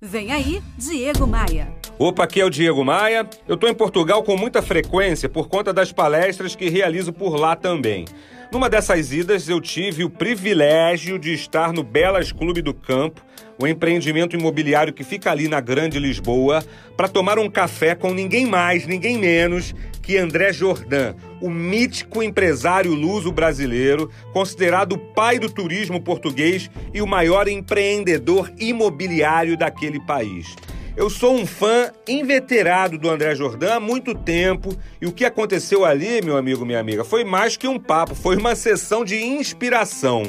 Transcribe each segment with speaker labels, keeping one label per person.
Speaker 1: Vem aí, Diego Maia.
Speaker 2: Opa, aqui é o Diego Maia. Eu estou em Portugal com muita frequência por conta das palestras que realizo por lá também. Numa dessas idas, eu tive o privilégio de estar no Belas Clube do Campo, o empreendimento imobiliário que fica ali na Grande Lisboa, para tomar um café com ninguém mais, ninguém menos que André Jordan, o mítico empresário luso brasileiro, considerado o pai do turismo português e o maior empreendedor imobiliário daquele país. Eu sou um fã inveterado do André Jordan há muito tempo e o que aconteceu ali, meu amigo, minha amiga, foi mais que um papo, foi uma sessão de inspiração.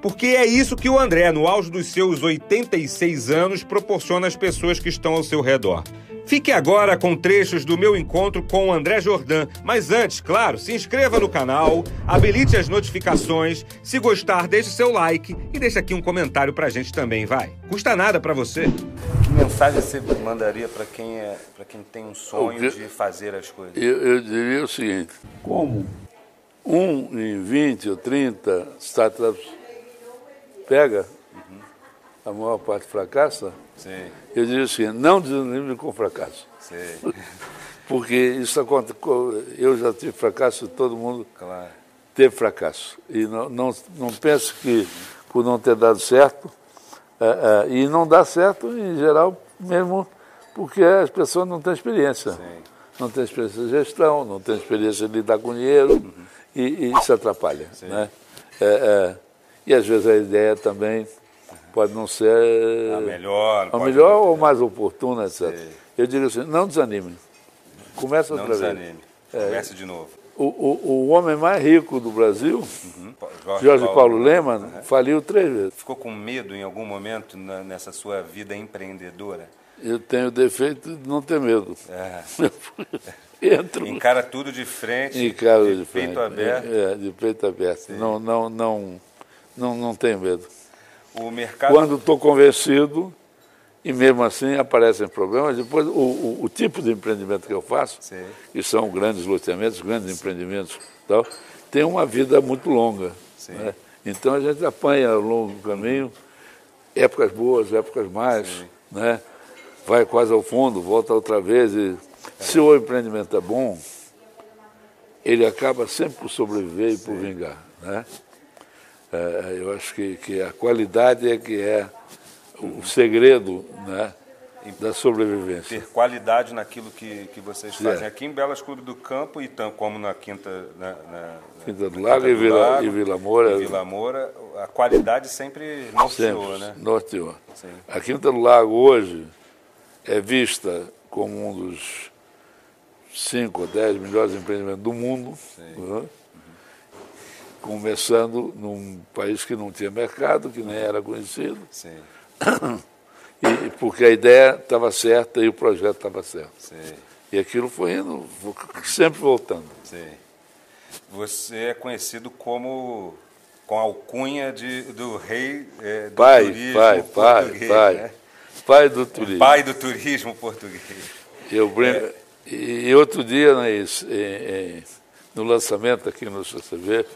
Speaker 2: Porque é isso que o André, no auge dos seus 86 anos, proporciona às pessoas que estão ao seu redor. Fique agora com trechos do meu encontro com o André Jordan. Mas antes, claro, se inscreva no canal, habilite as notificações. Se gostar, deixe seu like e deixe aqui um comentário pra gente também, vai. Custa nada pra você.
Speaker 3: Que mensagem você mandaria para quem, é, pra quem tem um sonho de fazer as coisas?
Speaker 4: Eu, eu diria o seguinte: como um em 20 ou 30 startups pega, a maior parte fracassa,
Speaker 3: Sim,
Speaker 4: eu diria o seguinte: não desanime com fracasso.
Speaker 3: sim,
Speaker 4: Porque isso acontece. Eu já tive fracasso, todo mundo
Speaker 3: claro.
Speaker 4: teve fracasso. E não, não, não pense que por não ter dado certo, eh, eh, e não dá certo em geral mesmo porque as pessoas não têm experiência. Não têm experiência de gestão, não têm experiência de lidar com dinheiro, e, e isso atrapalha. Né? Eh, eh, e às vezes a ideia também pode não ser
Speaker 3: A melhor.
Speaker 4: a melhor ou mais oportuna, etc.
Speaker 3: Sim.
Speaker 4: Eu digo assim, não desanime. Começa
Speaker 3: Não
Speaker 4: outra vez.
Speaker 3: desanime. Comece de novo.
Speaker 4: O, o, o homem mais rico do Brasil,
Speaker 3: Uhum.
Speaker 4: Jorge Paulo Leman, faliu três vezes.
Speaker 3: Ficou com medo em algum momento na- nessa sua vida empreendedora?
Speaker 4: Eu tenho o defeito de não ter medo.
Speaker 3: É.
Speaker 4: Entro
Speaker 3: Encara tudo de frente,
Speaker 4: em casa
Speaker 3: de
Speaker 4: de
Speaker 3: peito
Speaker 4: frente.
Speaker 3: aberto.
Speaker 4: É, de peito aberto. Não, não, não, não, não tenho medo.
Speaker 3: Mercado.
Speaker 4: Quando estou convencido, e mesmo assim aparecem problemas, depois o, o, o tipo de empreendimento que eu faço,
Speaker 3: Sim.
Speaker 4: que são grandes loteamentos, grandes empreendimentos, tal, tem uma vida muito longa.
Speaker 3: Sim.
Speaker 4: né? Então a gente apanha ao longo do caminho épocas boas, épocas mais, né? vai quase ao fundo, volta outra vez. E, se o empreendimento é bom, ele acaba sempre por sobreviver e por vingar. Né? É, eu acho que, que a qualidade é que é o segredo né, da sobrevivência.
Speaker 3: ter qualidade naquilo que, que vocês
Speaker 4: Sim.
Speaker 3: fazem aqui em Belas Clube do Campo e tam, como na Quinta, na, na-
Speaker 4: Quinta do Lago e Vila-
Speaker 3: Lago,
Speaker 4: e Vila Moura.
Speaker 3: e Vila Moura, a qualidade sempre norteou, né?
Speaker 4: norteou.
Speaker 3: Sim.
Speaker 4: A Quinta do Lago hoje é vista como um dos 5 ou 10 melhores empreendimentos do mundo, né? Começando num país que não tinha mercado, que nem era conhecido,
Speaker 3: Sim,
Speaker 4: e, porque a ideia estava certa e o projeto estava certo.
Speaker 3: sim,
Speaker 4: E aquilo foi indo, sempre voltando.
Speaker 3: sim. Você é conhecido como com a alcunha de, do rei é, do
Speaker 4: Pai,
Speaker 3: turismo
Speaker 4: pai, pai,
Speaker 3: português,
Speaker 4: pai,
Speaker 3: né?
Speaker 4: pai do turismo.
Speaker 3: Pai do turismo português.
Speaker 4: Eu brinco, e, e outro dia, né, isso, em- em- no lançamento aqui no CCV,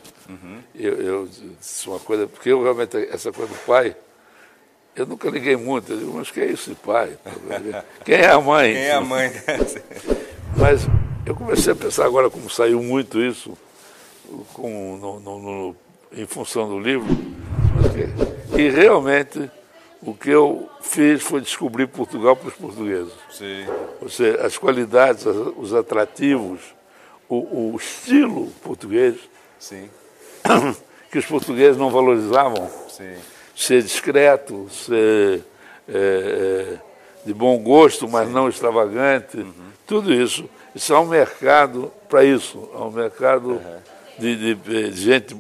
Speaker 4: eu, eu disse uma coisa, porque eu realmente, essa coisa do pai, eu nunca liguei muito. Eu digo, mas que é isso de pai? Quem é a mãe?
Speaker 3: Quem é a mãe?
Speaker 4: Mas eu comecei a pensar agora, como saiu muito isso, com, no- no- no- em função do livro, e realmente o que eu fiz foi descobrir Portugal para os portugueses.
Speaker 3: Sim,
Speaker 4: Ou seja, as qualidades, os atrativos, o, o estilo português,
Speaker 3: sim,
Speaker 4: que os portugueses não valorizavam.
Speaker 3: sim.
Speaker 4: Ser discreto, ser é, de bom gosto, mas não extravagante. Tudo isso. Isso é um mercado para isso. É um mercado de, de- de gente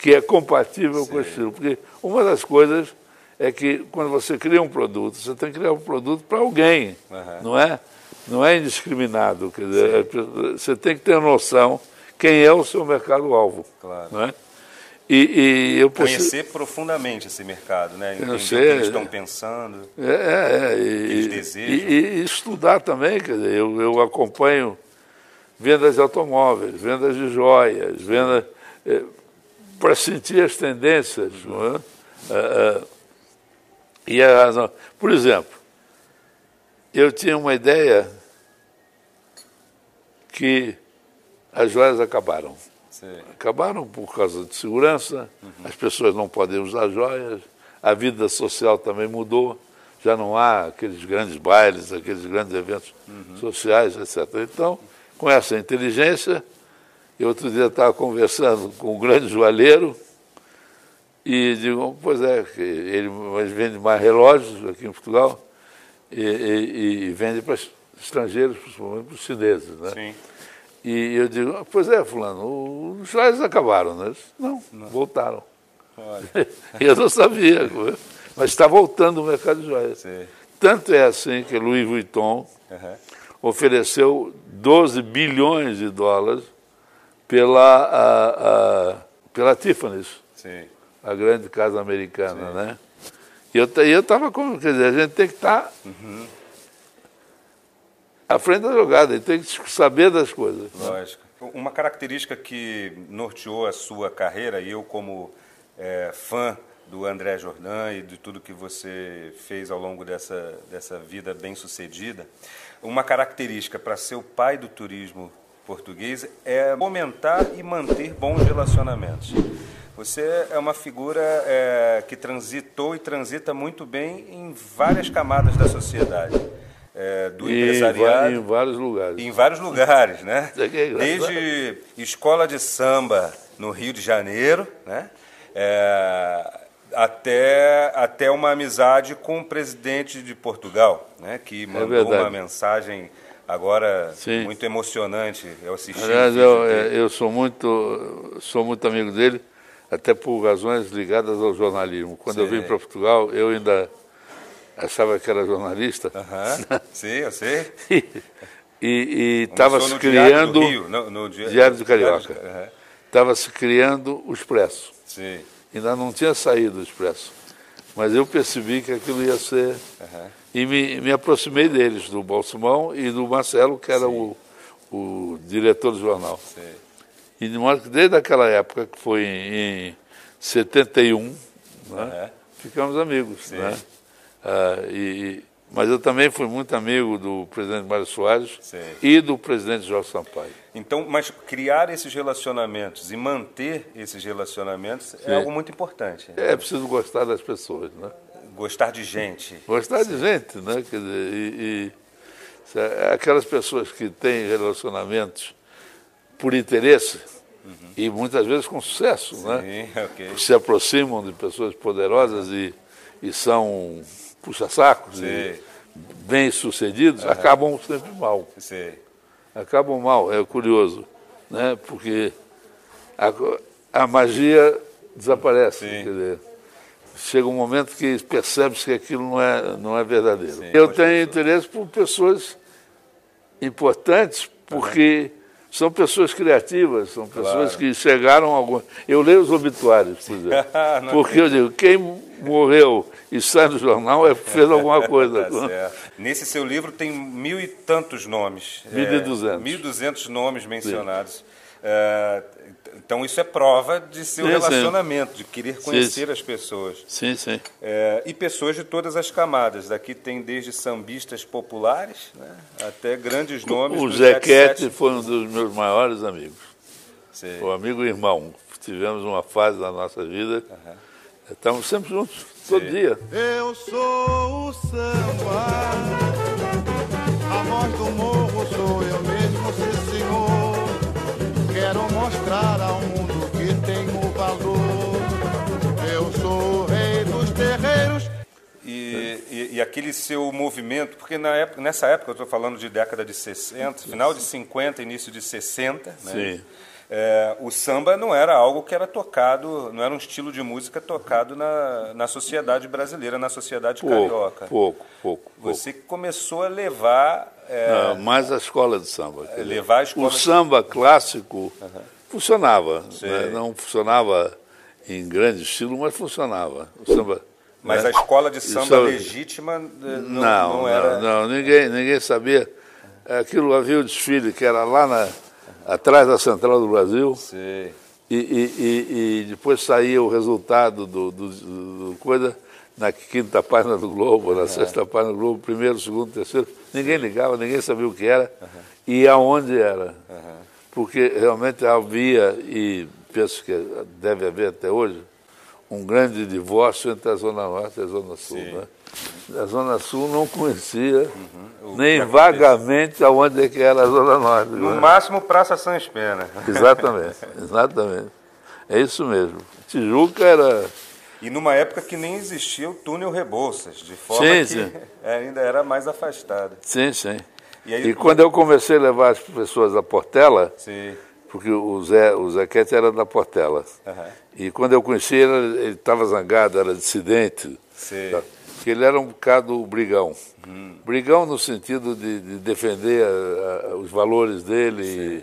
Speaker 4: que é compatível com o estilo. Porque uma das coisas é que quando você cria um produto, você tem que criar um produto para alguém,
Speaker 3: Aham.
Speaker 4: não é? Não é indiscriminado. Quer dizer, é- você tem que ter noção quem é o seu mercado-alvo.
Speaker 3: Claro.
Speaker 4: Não é? E, e eu
Speaker 3: Conhecer profundamente esse mercado, né? Entender o que
Speaker 4: sei,
Speaker 3: eles
Speaker 4: é.
Speaker 3: estão pensando.
Speaker 4: É, é, é,
Speaker 3: eles
Speaker 4: e,
Speaker 3: desejam.
Speaker 4: e- e estudar também, quer dizer, eu, eu acompanho vendas de automóveis, vendas de joias, vendas para sentir as tendências. Não é? É, é, E a razão. Por exemplo, eu tinha uma ideia que as joias acabaram.
Speaker 3: Sim.
Speaker 4: Acabaram por causa de segurança, uhum. as pessoas não podem usar joias, a vida social também mudou, já não há aqueles grandes bailes, aqueles grandes eventos uhum. sociais, etc. Então, com essa inteligência, eu outro dia estava conversando com um grande joalheiro e digo, pois é, ele vende mais relógios aqui em Portugal e, e, e vende para estrangeiros, principalmente para os chineses, né? Sim. E eu digo, pois é, fulano, os joias acabaram, né? Não, não. voltaram. eu não sabia, mas está voltando o mercado de joias. Sim. Tanto é assim que Louis Vuitton uhum. ofereceu 12 bilhões de dólares pela, a, a, pela Tiffany's, Sim. a grande casa americana, Sim. né? E eu estava como, quer dizer, a gente tem que estar tá uhum. à frente da jogada, tem que saber das coisas.
Speaker 3: Lógico. Uma característica que norteou a sua carreira, e eu como é, fã do André Jordan e de tudo que você fez ao longo dessa, dessa vida bem sucedida, uma característica para ser o pai do turismo português é fomentar e manter bons relacionamentos. Você é uma figura é, que transitou e transita muito bem em várias camadas da sociedade. É, do e empresariado.
Speaker 4: Em vários lugares.
Speaker 3: Em vários lugares, né? É Desde escola de samba no Rio de Janeiro, né? É, até, até uma amizade com o presidente de Portugal, né? Que é mandou uma mensagem agora Sim. muito emocionante eu assisti.
Speaker 4: Aliás, eu, eu sou muito sou muito amigo dele até por razões ligadas ao jornalismo. Quando Sim. eu vim para Portugal, eu ainda achava que era jornalista.
Speaker 3: Uhum. Sim, eu sei.
Speaker 4: e estava se criando. Rio, no, no Diário, Diário do Carioca. Estava uhum. se criando o Expresso.
Speaker 3: Sim.
Speaker 4: Ainda não tinha saído o Expresso. Mas eu percebi que aquilo ia ser. Uhum. E me, me aproximei deles, do Balsamão e do Marcelo, que era o, o diretor do jornal. Sim. E de modo que desde aquela época, que foi em, em 71, né, ficamos amigos. Né? Ah, e, mas eu também fui muito amigo do presidente Mário Soares Sim. e do presidente Jorge Sampaio.
Speaker 3: Então, mas criar esses relacionamentos e manter esses relacionamentos é Sim. é algo muito importante.
Speaker 4: É preciso gostar das pessoas, né?
Speaker 3: Gostar de gente.
Speaker 4: Gostar Sim. de gente, né? Dizer, e, e aquelas pessoas que têm relacionamentos por interesse uhum. e muitas vezes com sucesso, Sim, né? Okay. Se aproximam de pessoas poderosas e, e são puxa-sacos e bem-sucedidos, uhum. acabam sempre mal. Sim. Acabam mal, é curioso, né? Porque a, a magia desaparece. Quer dizer, chega um momento que percebe-se que aquilo não é, não é verdadeiro. Sim, Eu tenho interesse por pessoas importantes, porque são pessoas criativas, são pessoas claro. que chegaram a algum. Eu leio os obituários, por exemplo. porque eu digo, quem morreu e sai no jornal é fez alguma coisa.
Speaker 3: tá Nesse seu livro tem mil e tantos nomes.
Speaker 4: Mil e duzentos.
Speaker 3: Mil e duzentos nomes mencionados. É, então isso é prova de seu sim, relacionamento, sim. de querer conhecer sim, as pessoas.
Speaker 4: Sim, sim.
Speaker 3: É, e pessoas de todas as camadas. Daqui tem desde sambistas populares né, até grandes nomes.
Speaker 4: O Zequete foi um dos meus maiores amigos. Sim. O amigo irmão. Tivemos uma fase da nossa vida. Uhum. Estamos sempre juntos, todo dia.
Speaker 5: Eu sou o samba, a voz do morro sou eu mesmo, mostrar ao mundo que tenho valor. Eu sou o rei dos terreiros.
Speaker 3: E, e, e, aquele seu movimento, porque na época, nessa época, eu estou falando de década de 60, final de 50, início de 60, né? Sim. É, o samba não era algo que era tocado, não era um estilo de música tocado na, na sociedade brasileira, na sociedade
Speaker 4: pouco,
Speaker 3: carioca.
Speaker 4: Pouco, pouco.
Speaker 3: Você começou a levar.
Speaker 4: É, não, mais a escola de samba.
Speaker 3: levar a escola
Speaker 4: o de... samba clássico uhum. Funcionava. Né? Não funcionava em grande estilo, mas funcionava. O samba.
Speaker 3: Mas né? a escola de samba, samba... legítima não, não, não era.
Speaker 4: Não, não, ninguém, ninguém sabia. Aquilo havia o desfile que era lá na atrás da Central do Brasil.
Speaker 3: Sim.
Speaker 4: E, e, e, e depois saía o resultado do, do, do, coisa na quinta página do Globo, na sexta página do Globo, primeiro, segundo, terceiro. Ninguém ligava, ninguém sabia o que era e aonde era. Porque realmente havia, e penso que deve haver até hoje, um grande divórcio entre a Zona Norte e a Zona Sul. Né? A Zona Sul não conhecia
Speaker 3: Uhum.
Speaker 4: Nem vagamente aonde é que era a Zona Norte.
Speaker 3: No
Speaker 4: né?
Speaker 3: máximo, Praça Sans Pena.
Speaker 4: Exatamente, exatamente. É isso mesmo. Tijuca era.
Speaker 3: E numa época que nem existia o túnel Rebouças, de forma
Speaker 4: Sim,
Speaker 3: que
Speaker 4: sim.
Speaker 3: ainda era mais afastado.
Speaker 4: Sim, sim.
Speaker 3: E aí-
Speaker 4: E quando eu comecei a levar as pessoas à Portela,
Speaker 3: Sim.
Speaker 4: porque o Zé, o Zequete era da Portela.
Speaker 3: Aham.
Speaker 4: E quando eu conheci ele, ele estava zangado, era dissidente.
Speaker 3: Sim.
Speaker 4: tá? Porque ele era um bocado brigão.
Speaker 3: Hum.
Speaker 4: Brigão no sentido de, de defender a- a- os valores dele.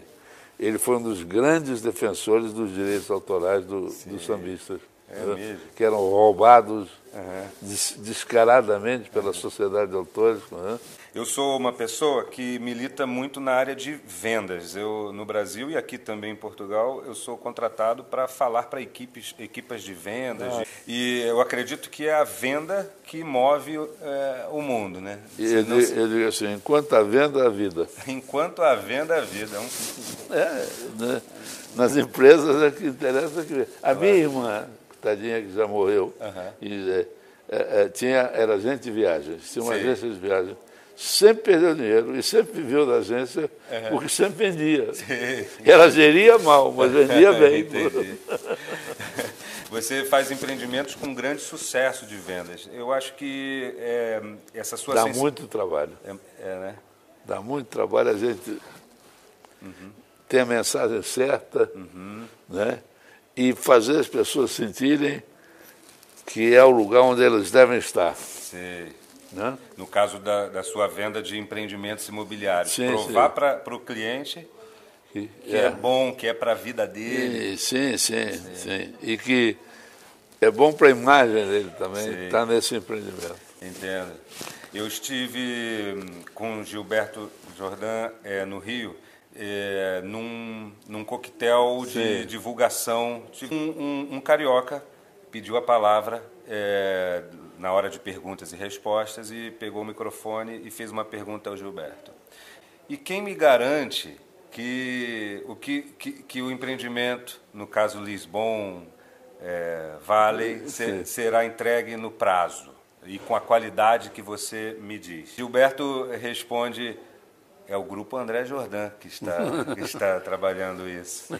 Speaker 4: E ele foi um dos grandes defensores dos direitos autorais do- dos sambistas.
Speaker 3: É?
Speaker 4: Que eram roubados
Speaker 3: Aham.
Speaker 4: des- descaradamente pela sociedade de autores. né?
Speaker 3: Eu sou uma pessoa que milita muito na área de vendas. Eu no Brasil e aqui também em Portugal, eu sou contratado para falar para equipes, equipas de vendas.
Speaker 4: Ah.
Speaker 3: E eu acredito que é a venda que move eh, o mundo, né? Não
Speaker 4: ele, assim, enquanto a venda, a vida.
Speaker 3: Enquanto a venda, a vida. É um-
Speaker 4: É, né? Nas empresas é que interessa que a minha irmã, tadinha que já morreu,
Speaker 3: Aham.
Speaker 4: e, é, é, é, tinha, era agente de viagens, tinha uma
Speaker 3: Sim.
Speaker 4: agência de viagens, sempre perdeu dinheiro e sempre viveu da agência porque sempre vendia. Ela geria mal, mas vendia bem.
Speaker 3: Você faz empreendimentos com grande sucesso de vendas. Eu acho que eh, essa sua
Speaker 4: Dá
Speaker 3: sensi-
Speaker 4: muito trabalho.
Speaker 3: É, é, né?
Speaker 4: Dá muito trabalho a gente ter a mensagem certa né? e fazer as pessoas sentirem que é o lugar onde elas devem estar.
Speaker 3: Sei.
Speaker 4: Né?
Speaker 3: No caso da, da sua venda de empreendimentos imobiliários,
Speaker 4: Sim,
Speaker 3: provar
Speaker 4: sim.
Speaker 3: para o cliente
Speaker 4: Que,
Speaker 3: que é. bom, que é para a vida dele.
Speaker 4: E- sim, sim, sim, E que é bom para a imagem dele também
Speaker 3: Sim.
Speaker 4: estar nesse empreendimento.
Speaker 3: Entendo. Eu estive hum, com Gilberto Jordan eh, no Rio, eh, num, num coquetel de
Speaker 4: Sim.
Speaker 3: divulgação. Um, um- um carioca pediu a palavra eh, na hora de perguntas e respostas e pegou o microfone e fez uma pergunta ao Gilberto. E quem me garante que o, que, que, que o empreendimento, no caso Lisbon, eh, Valley, será entregue no prazo e com a qualidade que você me diz? Gilberto responde: é o grupo André Jordan que está, que está trabalhando isso.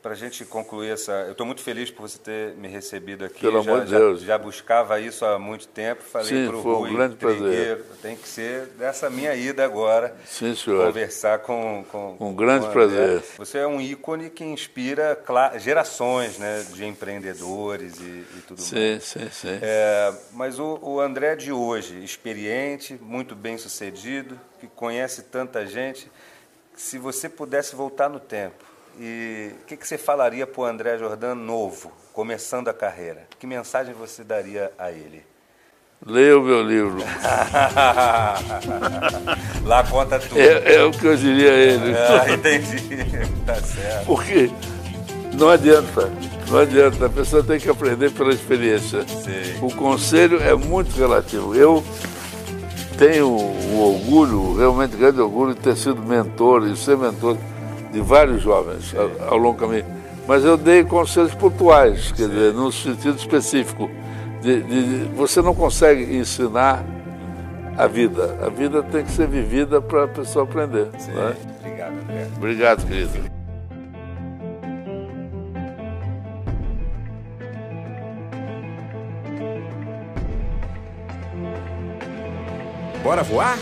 Speaker 3: Para a gente concluir essa. Eu estou muito feliz por você ter me recebido aqui.
Speaker 4: Pelo
Speaker 3: já,
Speaker 4: amor de
Speaker 3: já-
Speaker 4: Deus.
Speaker 3: Já, buscava isso há muito tempo. Falei
Speaker 4: Sim,
Speaker 3: para o
Speaker 4: foi um
Speaker 3: Rui
Speaker 4: grande prazer.
Speaker 3: Trigueiro, tem que ser dessa minha ida agora.
Speaker 4: Sim, senhor.
Speaker 3: Conversar com, com
Speaker 4: Um grande
Speaker 3: com
Speaker 4: prazer.
Speaker 3: Você é um ícone que inspira gerações né, de empreendedores e, e tudo mais.
Speaker 4: Sim, sim, sim.
Speaker 3: É, mas o, o André de hoje, experiente, muito bem sucedido, que conhece tanta gente, se você pudesse voltar no tempo, e o que, que você falaria para o André Jordan novo, começando a carreira? Que mensagem você daria a ele?
Speaker 4: Leia o meu livro.
Speaker 3: Lá conta tudo.
Speaker 4: É, é o que eu diria a ele.
Speaker 3: Ah, entendi. tá certo.
Speaker 4: Porque não adianta, não adianta. A pessoa tem que aprender pela experiência.
Speaker 3: Sim.
Speaker 4: O conselho é muito relativo. Eu tenho um orgulho, realmente grande orgulho, de ter sido mentor e ser mentor de vários jovens ao, ao longo do caminho. Mas eu dei conselhos pontuais, quer dizer, no sentido específico. De, de- de- você não consegue ensinar a vida. A vida tem que ser vivida para a pessoa aprender. né?
Speaker 3: Obrigado, André.
Speaker 4: Obrigado, querido.
Speaker 2: Bora voar?